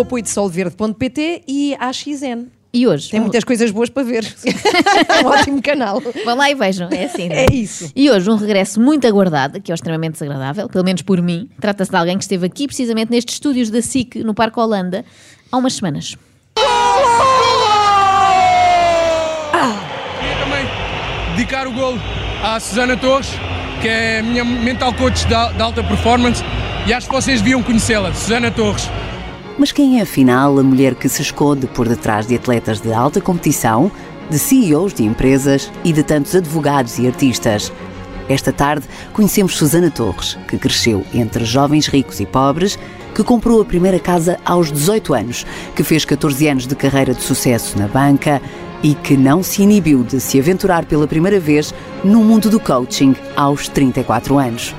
o apoio de solverde.pt e AXN. E hoje? Tem muitas coisas boas para ver. é um ótimo canal. Vão lá e vejam, é assim. não É isso. E hoje um regresso muito aguardado, que é extremamente desagradável, pelo menos por mim. Trata-se de alguém que esteve aqui precisamente nestes estúdios da SIC, no Parque Holanda, há umas semanas. Queria também dedicar o gol à Susana Torres, que é a minha mental coach da, da alta performance, e acho que vocês deviam conhecê-la, Susana Torres. Mas quem é afinal a mulher que se esconde por detrás de atletas de alta competição, de CEOs de empresas e de tantos advogados e artistas? Esta tarde conhecemos Susana Torres, que cresceu entre jovens ricos e pobres, que comprou a primeira casa aos 18 anos, que fez 14 anos de carreira de sucesso na banca e que não se inibiu de se aventurar pela primeira vez no mundo do coaching aos 34 anos.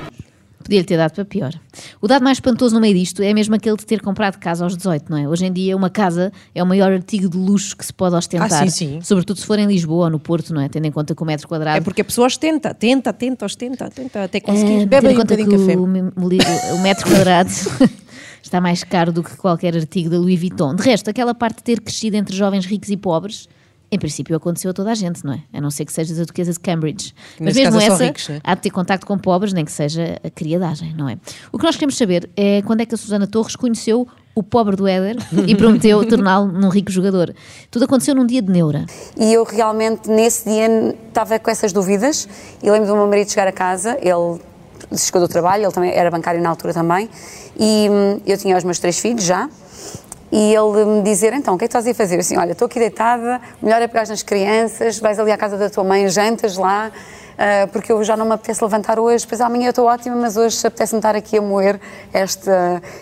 Podia-lhe ter dado para pior. O dado mais espantoso no meio disto é mesmo aquele de ter comprado casa aos 18, não é? Hoje em dia, uma casa é o maior artigo de luxo que se pode ostentar. Ah, sim, sim. Sobretudo se for em Lisboa ou no Porto, não é? Tendo em conta que o metro quadrado. É porque a pessoa ostenta, tenta, tenta, ostenta, tenta, até conseguir. É, Bebe aí um conta que bocadinho de café. o, o metro quadrado está mais caro do que qualquer artigo da Louis Vuitton. De resto, aquela parte de ter crescido entre jovens ricos e pobres, em princípio aconteceu a toda a gente, não é? A não ser que sejas a duquesa de Cambridge. Mas mesmo essa, ricos, é? há de ter contacto com pobres, nem que seja a criadagem, não é? O que nós queremos saber é quando é que a Susana Torres conheceu o pobre do Éder e prometeu torná-lo num rico jogador. Tudo aconteceu num dia de neura. E eu realmente, nesse dia, estava com essas dúvidas. E lembro do meu marido chegar a casa, ele chegou do trabalho, ele também era bancário na altura também, e hum, eu tinha os meus três filhos já. E ele me dizer, então, o que é que estás a fazer? Assim, olha, estou aqui deitada, melhor é pegar nas crianças, vais ali à casa da tua mãe, jantas lá, ah, porque eu já não me apetece levantar hoje, depois amanhã eu estou ótima, mas hoje apetece-me estar aqui a moer este,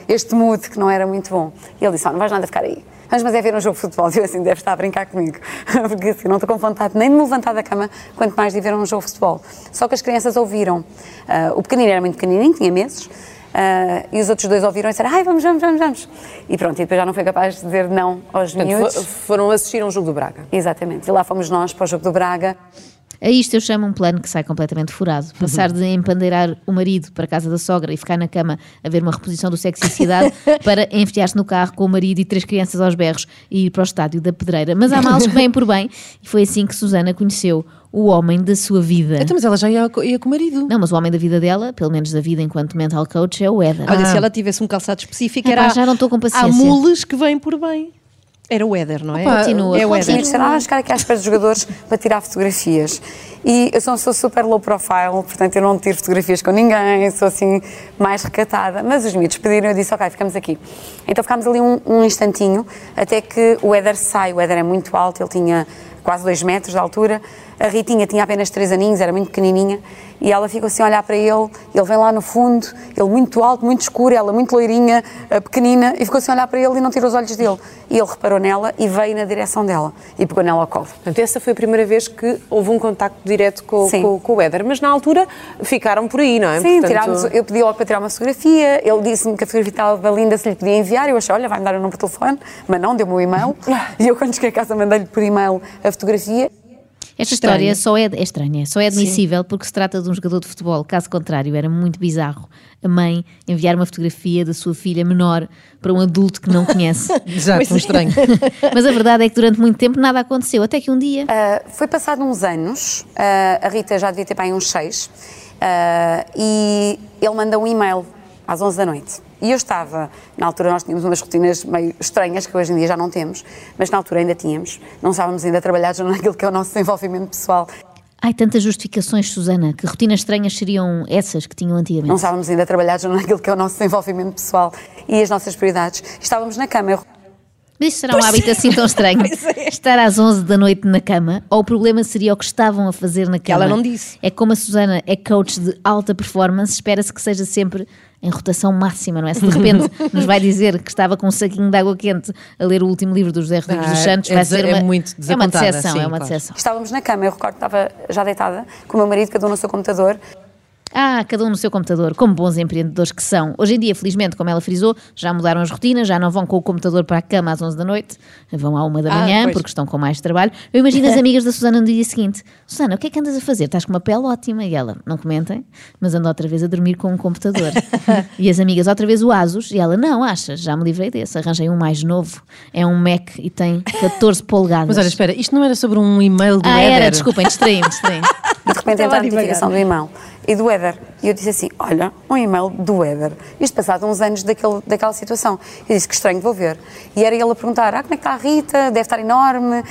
este mood que não era muito bom. E ele disse, oh, não vais nada ficar aí. Mas, mas é ver um jogo de futebol. E eu assim, deve estar a brincar comigo. Porque assim, não estou com vontade nem de me levantar da cama, quanto mais de ver um jogo de futebol. Só que as crianças ouviram. Ah, o pequenino era muito pequenininho, tinha meses. Ah, e os outros dois ouviram e disseram, ai, vamos, vamos, vamos, vamos. E pronto, e depois já não foi capaz de dizer não aos Portanto, miúdos. fo- foram assistir a um jogo do Braga. Exatamente. E lá fomos nós para o jogo do Braga. A isto eu chamo um plano que sai completamente furado. Passar de empandeirar o marido para a casa da sogra e ficar na cama a ver uma reposição do Sexy Cidade para enfiar-se no carro com o marido e três crianças aos berros e ir para o estádio da Pedreira. Mas há males que vêm por bem e foi assim que Susana conheceu o homem da sua vida. Então, mas ela já ia, ia com o marido. Não, mas o homem da vida dela, pelo menos da vida enquanto mental coach, é o Éder. Olha, se ela tivesse um calçado específico, Epá, era. já não estou com paciência. Há mules que vêm por bem. Era o Éder, não é? Opa, Continua. É o Éder. vamos ficar aqui à espera dos jogadores para tirar fotografias. E eu sou uma pessoa super low profile, portanto eu não tiro fotografias com ninguém, sou assim mais recatada. Mas os miúdos pediram, eu disse, ok, ficamos aqui. Então ficámos ali um, um instantinho, até que o Éder sai. O Éder é muito alto, ele tinha quase dois metros de altura. A Ritinha tinha apenas três aninhos, era muito pequenininha. E ela ficou assim a olhar para ele, ele vem lá no fundo, ele muito alto, muito escuro, ela muito loirinha, eh, pequenina, e ficou assim a olhar para ele e não tirou os olhos dele. E ele reparou nela e veio na direção dela e pegou nela ao colo. Portanto, essa foi a primeira vez que houve um contacto direto com, com, com o Éder. Mas na altura ficaram por aí, não é? Sim, Portanto, tirámos, eu pedi logo para tirar uma fotografia, ele disse-me que a fotografia estava linda, se lhe podia enviar, eu achei, olha, vai-me dar o número de telefone, mas não, deu-me o e-mail, e eu quando cheguei a casa mandei-lhe por e-mail a fotografia, Esta história só é, é estranha, só é admissível porque se trata de um jogador de futebol. Caso contrário, era muito bizarro a mãe enviar uma fotografia da sua filha menor para um adulto que não conhece. Exato, um estranho. Mas a verdade é que durante muito tempo nada aconteceu, até que um dia. Ah, foi passado uns anos, ah, a Rita já devia ter para aí uns seis, ah, e ele manda um e-mail às 11 da noite. E eu estava, na altura nós tínhamos umas rotinas meio estranhas, que hoje em dia já não temos, mas na altura ainda tínhamos. Não estávamos ainda trabalhados naquilo que é o nosso desenvolvimento pessoal. Ai, tantas justificações, Susana, que rotinas estranhas seriam essas que tinham Não antigamente. estávamos ainda trabalhados naquilo que é o nosso desenvolvimento pessoal e as nossas prioridades. Estávamos na cama. Eu Mas isso será um hábito assim tão estranho. Estar às 11 da noite na cama, ou o problema seria o que estavam a fazer na cama? ela não disse. É como a Susana é coach de alta performance, espera-se que seja sempre em rotação máxima, não é? Se de repente nos vai dizer que estava com um saquinho de água quente a ler o último livro do José Rodrigues Ah, dos Santos, é vai ser é uma, muito é uma decepção, sim, é uma claro. decepção. Estávamos na cama, eu recordo que estava já deitada com o meu marido, cada um no seu computador. Ah, cada um no seu computador, como bons empreendedores que são. Hoje em dia, felizmente, como ela frisou, já mudaram as rotinas, já não vão com o computador para a cama às 11 da noite, vão à 1 da Ah, manhã, pois. porque estão com mais trabalho. Eu imagino as amigas da Susana no dia seguinte: Susana, o que é que andas a fazer? Estás com uma pele ótima. E ela, não comentem, mas ando outra vez a dormir com um computador. e as amigas, outra vez o Asus. E ela, não, achas, já me livrei desse, arranjei um mais novo. É um Mac e tem 14 polegadas. Mas olha, espera, isto não era sobre um e-mail do Ah, Éder? era, desculpem, distraí-me, distraí-me. De repente entra a a notificação do e-mail e do Éder. E eu disse assim: Olha, um e-mail do Éder. Isto passado uns anos daquele, daquela situação. Eu disse: Que estranho, vou ver. E era ele a perguntar: Ah, como é que está a Rita? Deve estar enorme.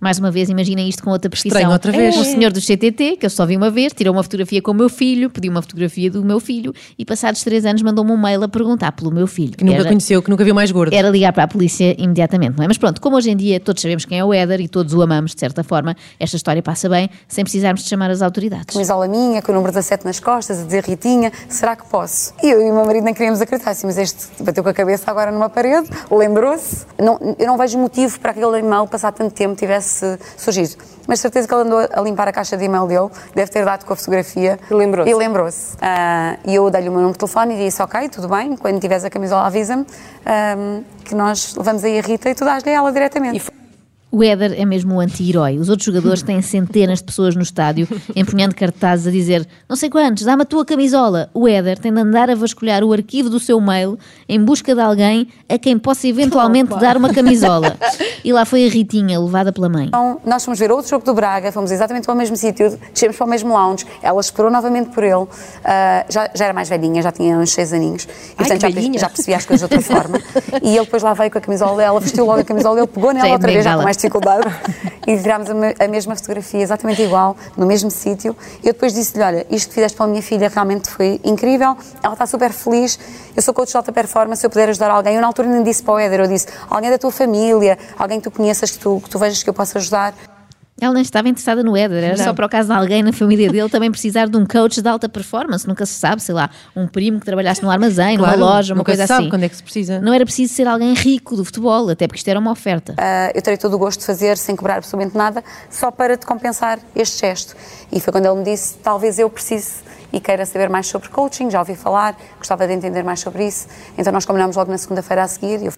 Mais uma vez, imaginem isto com outra prescrição. Estranho outra vez. O senhor do CTT, que eu só vi uma vez, tirou uma fotografia com o meu filho, pediu uma fotografia do meu filho e, passados três anos, mandou-me um mail a perguntar pelo meu filho. Que nunca Era- conheceu, que nunca viu mais gordo. Era ligar para a polícia imediatamente, não é? Mas pronto, como hoje em dia todos sabemos quem é o Éder e todos o amamos, de certa forma, esta história passa bem, sem precisarmos de chamar as autoridades. Camisola minha, com o número 17 nas costas, a dizer Ritinha, será que posso? E eu e o meu marido nem queríamos acreditar, assim, mas este bateu com a cabeça agora numa parede, lembrou-se. Não, eu não vejo motivo para aquele e-mail passar tanto tempo tivesse surgido. Mas certeza que ele andou a limpar a caixa de e-mail dele, deve ter dado com a fotografia. E lembrou-se. E lembrou-se. Ah, E eu dei-lhe o meu número de telefone e disse: Ok, tudo bem, quando tiveres a camisola, avisa-me ah, que nós levamos aí a Rita e tu dás-lhe a ela diretamente. O Éder é mesmo o anti-herói. Os outros jogadores têm centenas de pessoas no estádio empunhando cartazes a dizer não sei quantos, dá-me a tua camisola. O Éder tem de andar a vasculhar o arquivo do seu mail em busca de alguém a quem possa eventualmente dar uma camisola. E lá foi a Ritinha, levada pela mãe. Então, nós fomos ver outro jogo do Braga, fomos exatamente para o mesmo sítio, descemos para o mesmo lounge, ela esperou novamente por ele, ah, já, já era mais velhinha, já tinha uns seis aninhos, e portanto que já, velhinha. já percebia as coisas de outra forma. E ele depois lá veio com a camisola dela, vestiu logo a camisola dele, pegou nela é outra vez, já com mais dificuldade, e tirámos a, me- a mesma fotografia, exatamente igual, no mesmo sítio. E eu depois disse-lhe: Olha, isto que fizeste pela minha filha realmente foi incrível, ela está super feliz, eu sou coach de alta performance, se eu puder ajudar alguém. Eu na altura nem disse para o Éder, eu disse: Alguém da tua família, alguém que tu conheças, que tu, que tu vejas que eu possa ajudar. Ela nem estava interessada no Éder, era só para o caso de alguém na família dele também precisar de um coach de alta performance. Nunca se sabe, sei lá, um primo que trabalhasse no armazém, Claro, numa loja, uma coisa se sabe assim. quando é que se precisa. Não era preciso ser alguém rico do futebol, até porque isto era uma oferta. Ah, eu terei todo o gosto de fazer sem cobrar absolutamente nada, só para te compensar este gesto. E foi quando ele me disse: talvez eu precise e queira saber mais sobre coaching, já ouvi falar, gostava de entender mais sobre isso. Então nós combinámos logo na segunda-feira a seguir. E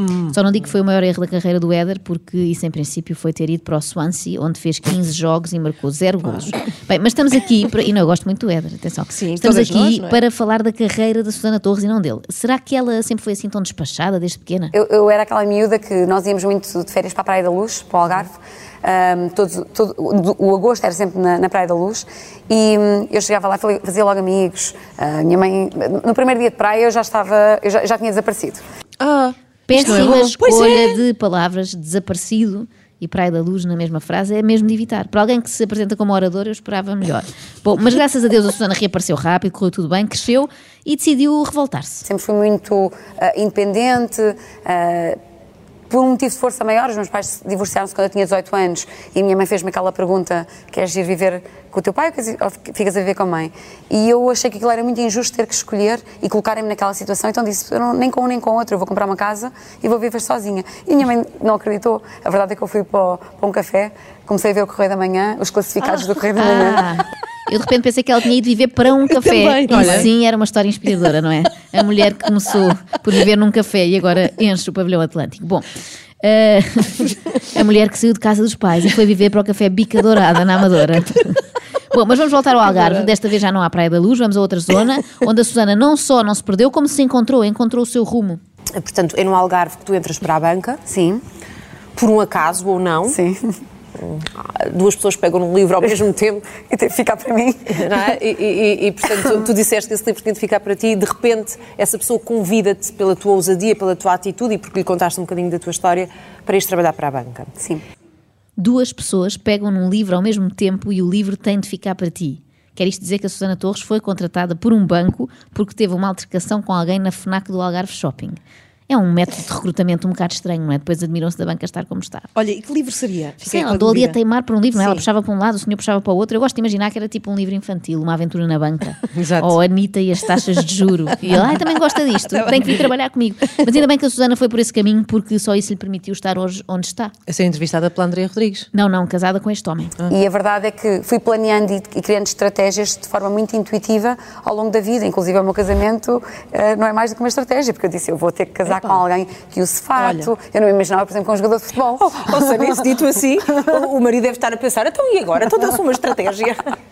eu Só não digo que foi o maior erro da carreira do Éder, porque isso em princípio foi ter ido para o Swansea, onde fez 15 jogos e marcou 0 golos. Bem, mas estamos aqui, para... e não, eu gosto muito do Éder, atenção. Sim, estamos aqui nós, é? para falar da carreira da Susana Torres e não dele. Será que ela sempre foi assim tão despachada desde pequena? Eu, eu era aquela miúda que nós íamos muito de férias para a Praia da Luz, para o Algarve. Ahm, todos- todo- o, o agosto era sempre na, na Praia da Luz e hum, eu chegava lá e fazia logo amigos. A minha mãe, no primeiro dia de praia, eu já estava, eu já, já tinha desaparecido. Ah, Péssima isto não é escolha de palavras, desaparecido e Praia da Luz na mesma frase, é mesmo de evitar. Para alguém que se apresenta como orador, eu esperava melhor. Bom, mas graças a Deus a Susana reapareceu rápido, correu tudo bem, cresceu e decidiu revoltar-se. Sempre fui muito ah, independente. ah, por um motivo de força maior, os meus pais divorciaram-se quando eu tinha 18 anos e a minha mãe fez-me aquela pergunta: queres ir viver com o teu pai ou ficas a viver com a mãe? E eu achei que aquilo era muito injusto ter que escolher e colocarem-me naquela situação, então disse: eu não, nem com um nem com o outro, eu vou comprar uma casa e vou viver sozinha. E a minha mãe não acreditou. A verdade é que eu fui para, o- para um café, comecei a ver o Correio da Manhã, os classificados do Correio da Manhã. Ah, eu de repente pensei que ela tinha ido viver para um café. também. e Olha. sim, era uma história inspiradora, não é? A mulher que começou por viver num café e agora enche o pavilhão Atlântico. Bom. eh, a mulher que saiu de casa dos pais e foi viver para o café Bica Dourada, na Amadora. Bom, mas vamos voltar ao Algarve. Desta vez já não há Praia da Luz, vamos a outra zona, onde a Susana não só não se perdeu, como se encontrou, encontrou o seu rumo. Portanto, é no Algarve que tu entras para a banca, Sim, por um acaso ou não. sim. Duas pessoas pegam num livro ao mesmo tempo. E teve que ficar para mim. não é? E, e- e, portanto, tu, tu disseste que esse livro tinha de ficar para ti e de repente essa pessoa convida-te pela tua ousadia, pela tua atitude e porque lhe contaste um bocadinho da tua história para ires trabalhar para a banca. Sim. Duas pessoas pegam num livro ao mesmo tempo e o livro tem de ficar para ti. Quer isto dizer que a Susana Torres foi contratada por um banco porque teve uma altercação com alguém na FNAC do Algarve Shopping. É um método de recrutamento um bocado estranho, não é? Depois admiram-se da banca estar como está. Olha, e que livro seria? Fiquei Sei, andou ali a teimar por um livro, não é? Ela puxava para um lado, o senhor puxava para o outro. Eu gosto de imaginar que era tipo um livro infantil, uma aventura na banca. Exato. Ou a Anitta e as taxas de juro. E ele, ai, também gosta disto, tem que vir trabalhar comigo. Mas ainda bem que a Susana foi por esse caminho, porque só isso lhe permitiu estar hoje onde está. A ser entrevistada pela Andrea Rodrigues. Não, não, casada com este homem. E a verdade é que fui planeando e, e criando estratégias de forma muito intuitiva ao longo da vida. Inclusive, o meu casamento eh, não é mais do que uma estratégia, porque eu disse: eu vou ter que casar com alguém que use fato. Eu não me imaginava, por exemplo, com um jogador de futebol. Oh, ou seja, isso dito assim, o, o marido deve estar a pensar, então e agora? Então dá-se uma estratégia.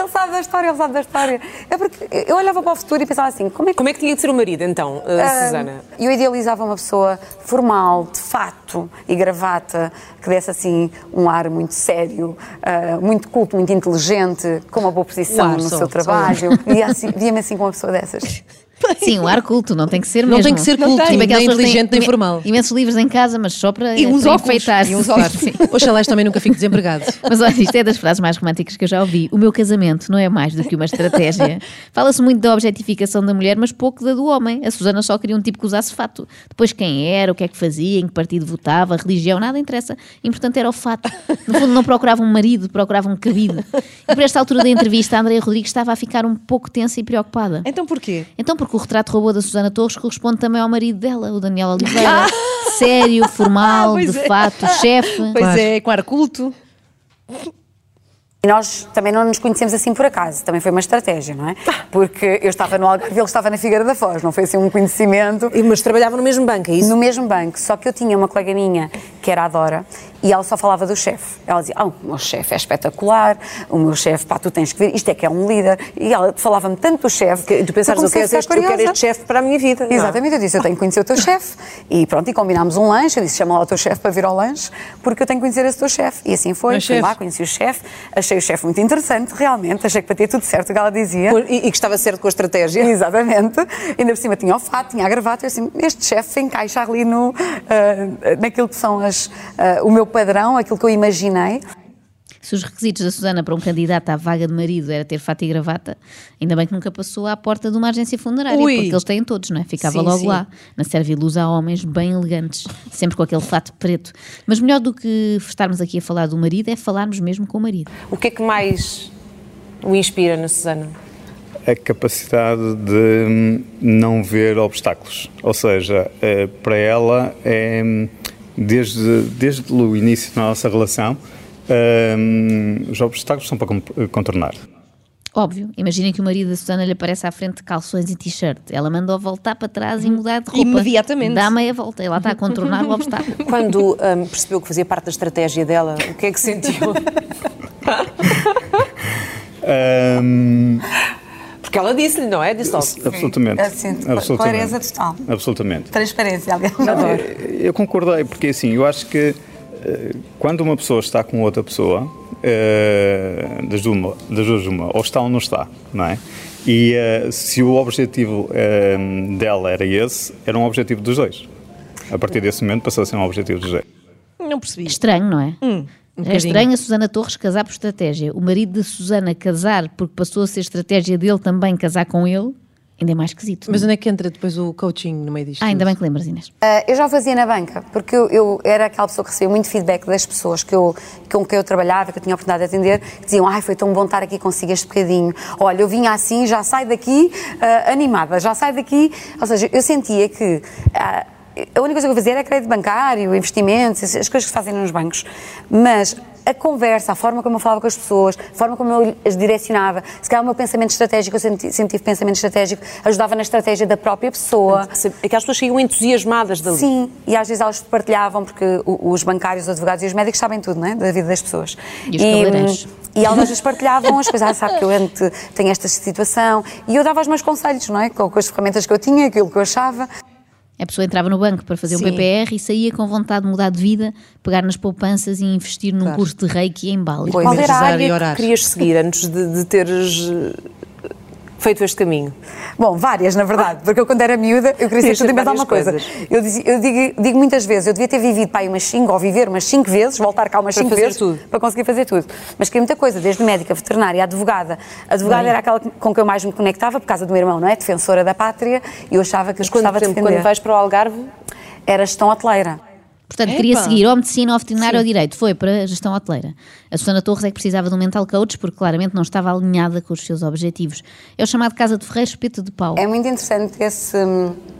Ele sabe da história, ele sabe da história. É porque eu olhava para o futuro e pensava assim: como é que Como é que tinha de ser o marido, então, uh, Ah, Susana? Eu idealizava uma pessoa formal, de fato e gravata, que desse assim um ar muito sério, ah, muito culto, muito inteligente, com uma boa posição no só, seu trabalho. Via assim- Via-me assim com uma pessoa dessas. Sim, um ar culto, não tem que ser Não mesmo. tem que ser Não culto, tem. nem que têm inteligente, nem formal. Imensos livros em casa, mas só para, E uns para óculos, enfeitar. e uns óculos. Sim. Oxalá também nunca fico desempregado. Mas olha, isto é das frases mais românticas que eu já ouvi. O meu casamento não é mais do que uma estratégia. Fala-se muito da objetificação da mulher, mas pouco da do homem. A Susana só queria um tipo que usasse fato. Depois quem era, o que é que fazia, em que partido votava, religião, nada interessa. Importante era o fato. No fundo, não procurava um marido, procurava um cabido. E por esta altura da entrevista, a Andrea Rodrigues estava a ficar um pouco tensa e preocupada. Então porquê? Então, porque o retrato robô da Susana Torres corresponde também ao marido dela, o Daniel Oliveira. Sério, formal, Pois de é. fato, chefe. Pois Claro. é, com ar culto. E nós também não nos conhecemos assim por acaso, também foi uma estratégia, não é? Porque eu estava no Algarve e ele estava na Figueira da Foz, não foi assim um conhecimento. E- Mas trabalhavam no mesmo banco, é isso? No mesmo banco, só que eu tinha uma colega minha que era a Dora e ela só falava do chefe. Ela dizia: Ah, o meu chefe é espetacular, o meu chefe, pá, tu tens que ver, isto é que é um líder. E ela falava-me tanto do chefe. Que Tu pensares, eu eu quero, este, este chefe para a minha vida. não? Exatamente, eu disse, eu tenho que conhecer o teu chefe. E pronto, e combinámos um lanche. Eu disse, chama lá o teu chefe para vir ao lanche, porque eu tenho que conhecer esse teu chefe. E assim foi, Mas fui lá, conheci o chefe, achei o chefe muito interessante, realmente, achei que batia tudo certo o que ela dizia. Por- E, e que estava certo com a estratégia. Exatamente. Ainda por cima tinha o fato, tinha a gravata. Eu assim, este chefe encaixa ali no, ah, naquilo que são as, ah, o meu padrão, aquilo que eu imaginei. Se os requisitos da Susana para um candidato à vaga de marido era ter fato e gravata, ainda bem que nunca passou à porta de uma agência funerária, Ui. porque eles têm todos, não é? Ficava Sim, logo sim. lá. Na Serviluz há homens bem elegantes, sempre com aquele fato preto. Mas melhor do que estarmos aqui a falar do marido é falarmos mesmo com o marido. O que é que mais o inspira na Susana? a capacidade de não ver obstáculos. Ou seja, eh, para ela, é, desde, desde o início da nossa relação, hum, os obstáculos são para con- contornar. Óbvio, imaginem que o marido da Susana lhe aparece à frente de calções e t-shirt. Ela manda-o voltar para trás e mudar de roupa. Imediatamente. Dá meia volta e lá está a contornar o obstáculo. Quando hum, percebeu que fazia parte da estratégia dela, o que é que sentiu? Hum, Porque ela disse-lhe, não é? Disse logo. absolutamente. Assim, absolutamente. clareza total. Absolutamente. Transparência, aliás. Eu concordei, porque assim, eu acho que eh, quando uma pessoa está com outra pessoa, eh, das, duas uma, ou está ou não está, não é? E eh, se o objetivo dela era esse, era um objetivo dos dois. A partir desse momento passou a ser um objetivo dos dois. Não percebi. Estranho, não é? Um é estranho a Susana Torres casar por estratégia. O marido de Susana casar porque passou a ser estratégia dele também casar com ele, ainda é mais esquisito. Mas é? onde é que entra depois o coaching no meio disto? Ah, ainda bem que lembras, Inês. Ah, eu já o fazia na banca, porque eu, eu era aquela pessoa que recebia muito feedback das pessoas que eu, com quem eu trabalhava, que eu tinha a oportunidade de atender, que diziam, ai, foi tão bom estar aqui consigo este bocadinho. Olha, eu vinha assim, já saio daqui ah, animada, já saio daqui... Ou seja, eu sentia que... ah, a única coisa que eu fazia era crédito bancário, investimentos, as coisas que se fazem nos bancos. Mas a conversa, a forma como eu falava com as pessoas, a forma como eu as direcionava, se calhar o meu pensamento estratégico, eu sempre, sempre tive pensamento estratégico, ajudava na estratégia da própria pessoa. Aquelas pessoas saíam entusiasmadas dali. Sim, e às vezes elas partilhavam, porque os bancários, os advogados e os médicos sabem tudo, não é? Da vida das pessoas. E os cabeleireiros. E elas às vezes partilhavam as coisas, ah, sabe que eu tenho esta situação, e eu dava os meus conselhos, não é? Com, com as ferramentas que eu tinha, aquilo que eu achava. A pessoa entrava no banco para fazer um Sim. PPR e saía com vontade de mudar de vida, pegar nas poupanças e investir num Claro. curso de reiki em Bali. Pois. Qual era a e área que querias seguir antes de, de teres eh, feito este caminho? Bom, várias, na verdade, porque eu quando era miúda, eu queria e mais várias alguma coisa. coisas. Eu, dizi- eu digo, digo muitas vezes, eu devia ter vivido para aí umas 5, ou viver umas 5 vezes, voltar cá umas Para 5 fazer vezes, tudo. para conseguir fazer tudo. Mas queria muita coisa, desde médica, veterinária, advogada. Advogada era aquela com que eu mais me conectava, por causa do meu irmão, não é? Defensora da pátria, e eu achava que Mas eu quando, gostava por de defender. quando vais para o Algarve, Era gestão hoteleira. Portanto, queria seguir ou medicina, ou veterinário, ou direito. Foi para a gestão hoteleira. A Susana Torres é que precisava de um mental coach porque claramente não estava alinhada com os seus objetivos. É o chamado Casa de Ferreiro Espeto de Pau. É muito interessante esse,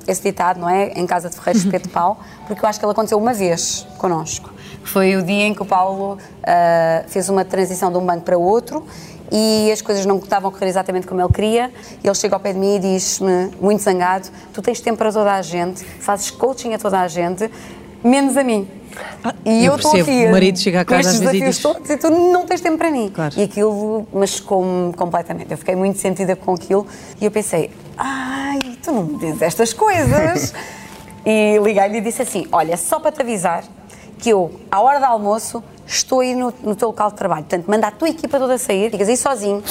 esse ditado, não é? Em casa de Ferreiros Espeto de Pau, porque eu acho que ele aconteceu uma vez connosco. Foi o dia em que o Paulo ah, fez uma transição de um banco para outro e as coisas não estavam a correr exatamente como ele queria. Ele chega ao pé de mim e diz-me, muito zangado: Tu tens tempo para toda a gente, fazes coaching a toda a gente, menos a mim. E eu eu estou aqui O marido chega a casa às vezes e diz- todos e tu não tens tempo para mim. Claro. E aquilo machucou-me completamente. Eu fiquei muito sentida com aquilo e eu pensei, ai, tu não me dizes estas coisas. e liguei-lhe e disse assim, olha, só para te avisar que eu, à hora do almoço, estou aí no, no teu local de trabalho. Portanto, manda a tua equipa toda sair, ficas aí sozinho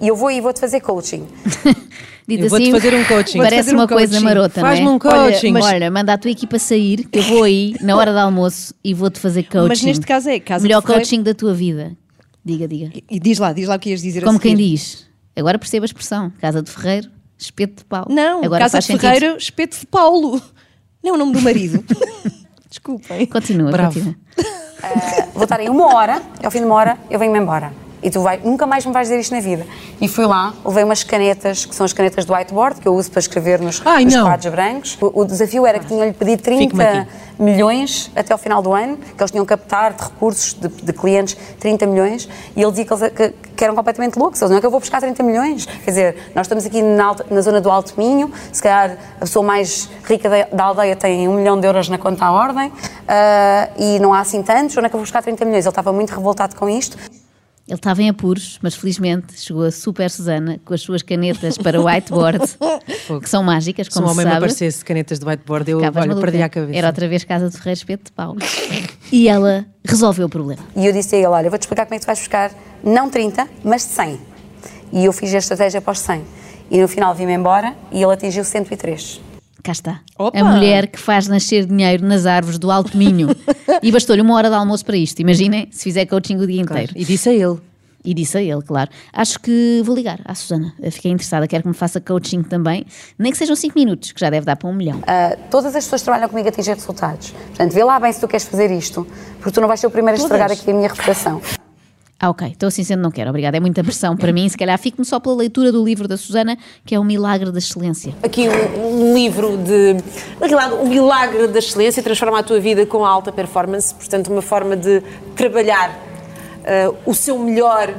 e eu vou aí e vou-te fazer coaching. Dito Eu vou-te assim, fazer um coaching. Parece Vou-te fazer uma um coisa coaching. marota, Faz-me não é? um coaching. Olha, olha, manda a tua equipa sair, que eu vou aí na hora do almoço e vou-te fazer coaching. Mas neste caso é Casa Melhor de Ferreiro- coaching da tua vida. Diga, diga. E diz lá, diz lá o que ias dizer a Como quem diz. Agora perceba a expressão. Casa de Ferreiro, espeto de pau. Não, Agora Casa de sentido. Ferreiro, Espeto de Paulo. Não é o nome do marido. Desculpem. Continua, Bravo. continua. Ah, vou estar aí uma hora, e ao fim de uma hora eu venho-me embora. E tu vai, nunca mais me vais dizer isto na vida. E fui lá, levei umas canetas, que são as canetas do whiteboard, que eu uso para escrever nos, Ai, nos quadros brancos. O, o desafio era que tinham-lhe pedido 30 Fico-me aqui. milhões até ao final do ano, que eles tinham que captar de recursos de, de clientes 30 milhões, e ele dizia que, eles, que, que eram completamente loucos. Eles, não é que eu vou buscar 30 milhões. Quer dizer, nós estamos aqui na, na zona do Alto Minho, se calhar a pessoa mais rica da, da aldeia tem um milhão de euros na conta à ordem, ah, e não há assim tantos, onde é que eu vou buscar 30 milhões? Ele estava muito revoltado com isto. Ele estava em apuros, mas felizmente chegou a Super Susana com as suas canetas para o whiteboard, que são mágicas, Se um como homem se me sabe. aparecesse de canetas de whiteboard, eu olha, perdi a cabeça. Era outra vez Casa de Ferreiro Espeto de Pau. E ela resolveu o problema. E eu disse a ele: Olha, vou-te explicar como é que tu vais buscar, não 30, mas 100. E eu fiz a estratégia para os 100. E no final vim-me embora e ele atingiu 103. Cá está. Opa! A mulher que faz nascer dinheiro nas árvores do Alto Minho. e bastou-lhe uma hora de almoço para isto. Imaginem se fizer coaching o dia Claro. inteiro. E disse a ele. E disse a ele, claro. Acho que vou ligar à Susana. Eu Fiquei interessada, quero que me faça coaching também. Nem que sejam 5 minutos, que já deve dar para um milhão. Ah, todas as pessoas que trabalham comigo atingem resultados. Portanto, vê lá bem se tu queres fazer isto, porque tu não vais ser o primeiro a estragar aqui a minha reputação. Ah, ok. Então assim sendo não quero. Obrigada. É muita pressão para mim. Se calhar fico-me só pela leitura do livro da Susana, que é O Milagre da Excelência. aqui um, um livro de. Lado, o milagre da excelência transforma a tua vida com a alta performance, portanto, uma forma de trabalhar eh, o seu melhor.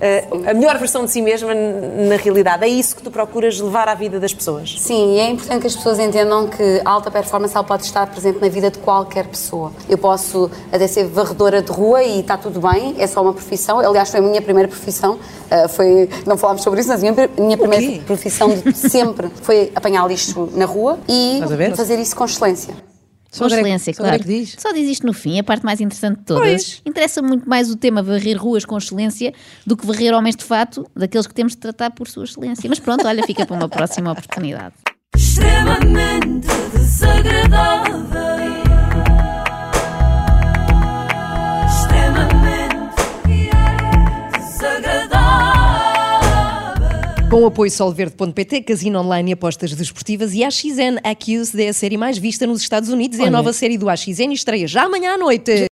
Eh, a melhor versão de si mesma na realidade. É isso que tu procuras levar à vida das pessoas. Sim, e é importante que as pessoas entendam que a alta performance pode estar presente na vida de qualquer pessoa. Eu posso até ser varredora de rua e está tudo bem, é só uma profissão. Aliás, foi a minha primeira profissão. ah, foi, não falámos sobre isso, mas a minha, minha primeira profissão de sempre foi apanhar lixo na rua e fazer isso com excelência. Só Com agora é que- excelência, só claro. é diz. Só diz isto no fim, a parte mais interessante de todas. Interessa muito mais o tema varrer ruas com excelência do que varrer homens de fato, daqueles que temos de tratar por sua excelência. Mas pronto, olha, fica para uma próxima oportunidade. extremamente desagradável. Com o apoio solverde.pt, casino online e apostas desportivas e a AXN Accused é a série mais vista nos Estados Unidos. É a nova série do AXN e estreia já amanhã à noite.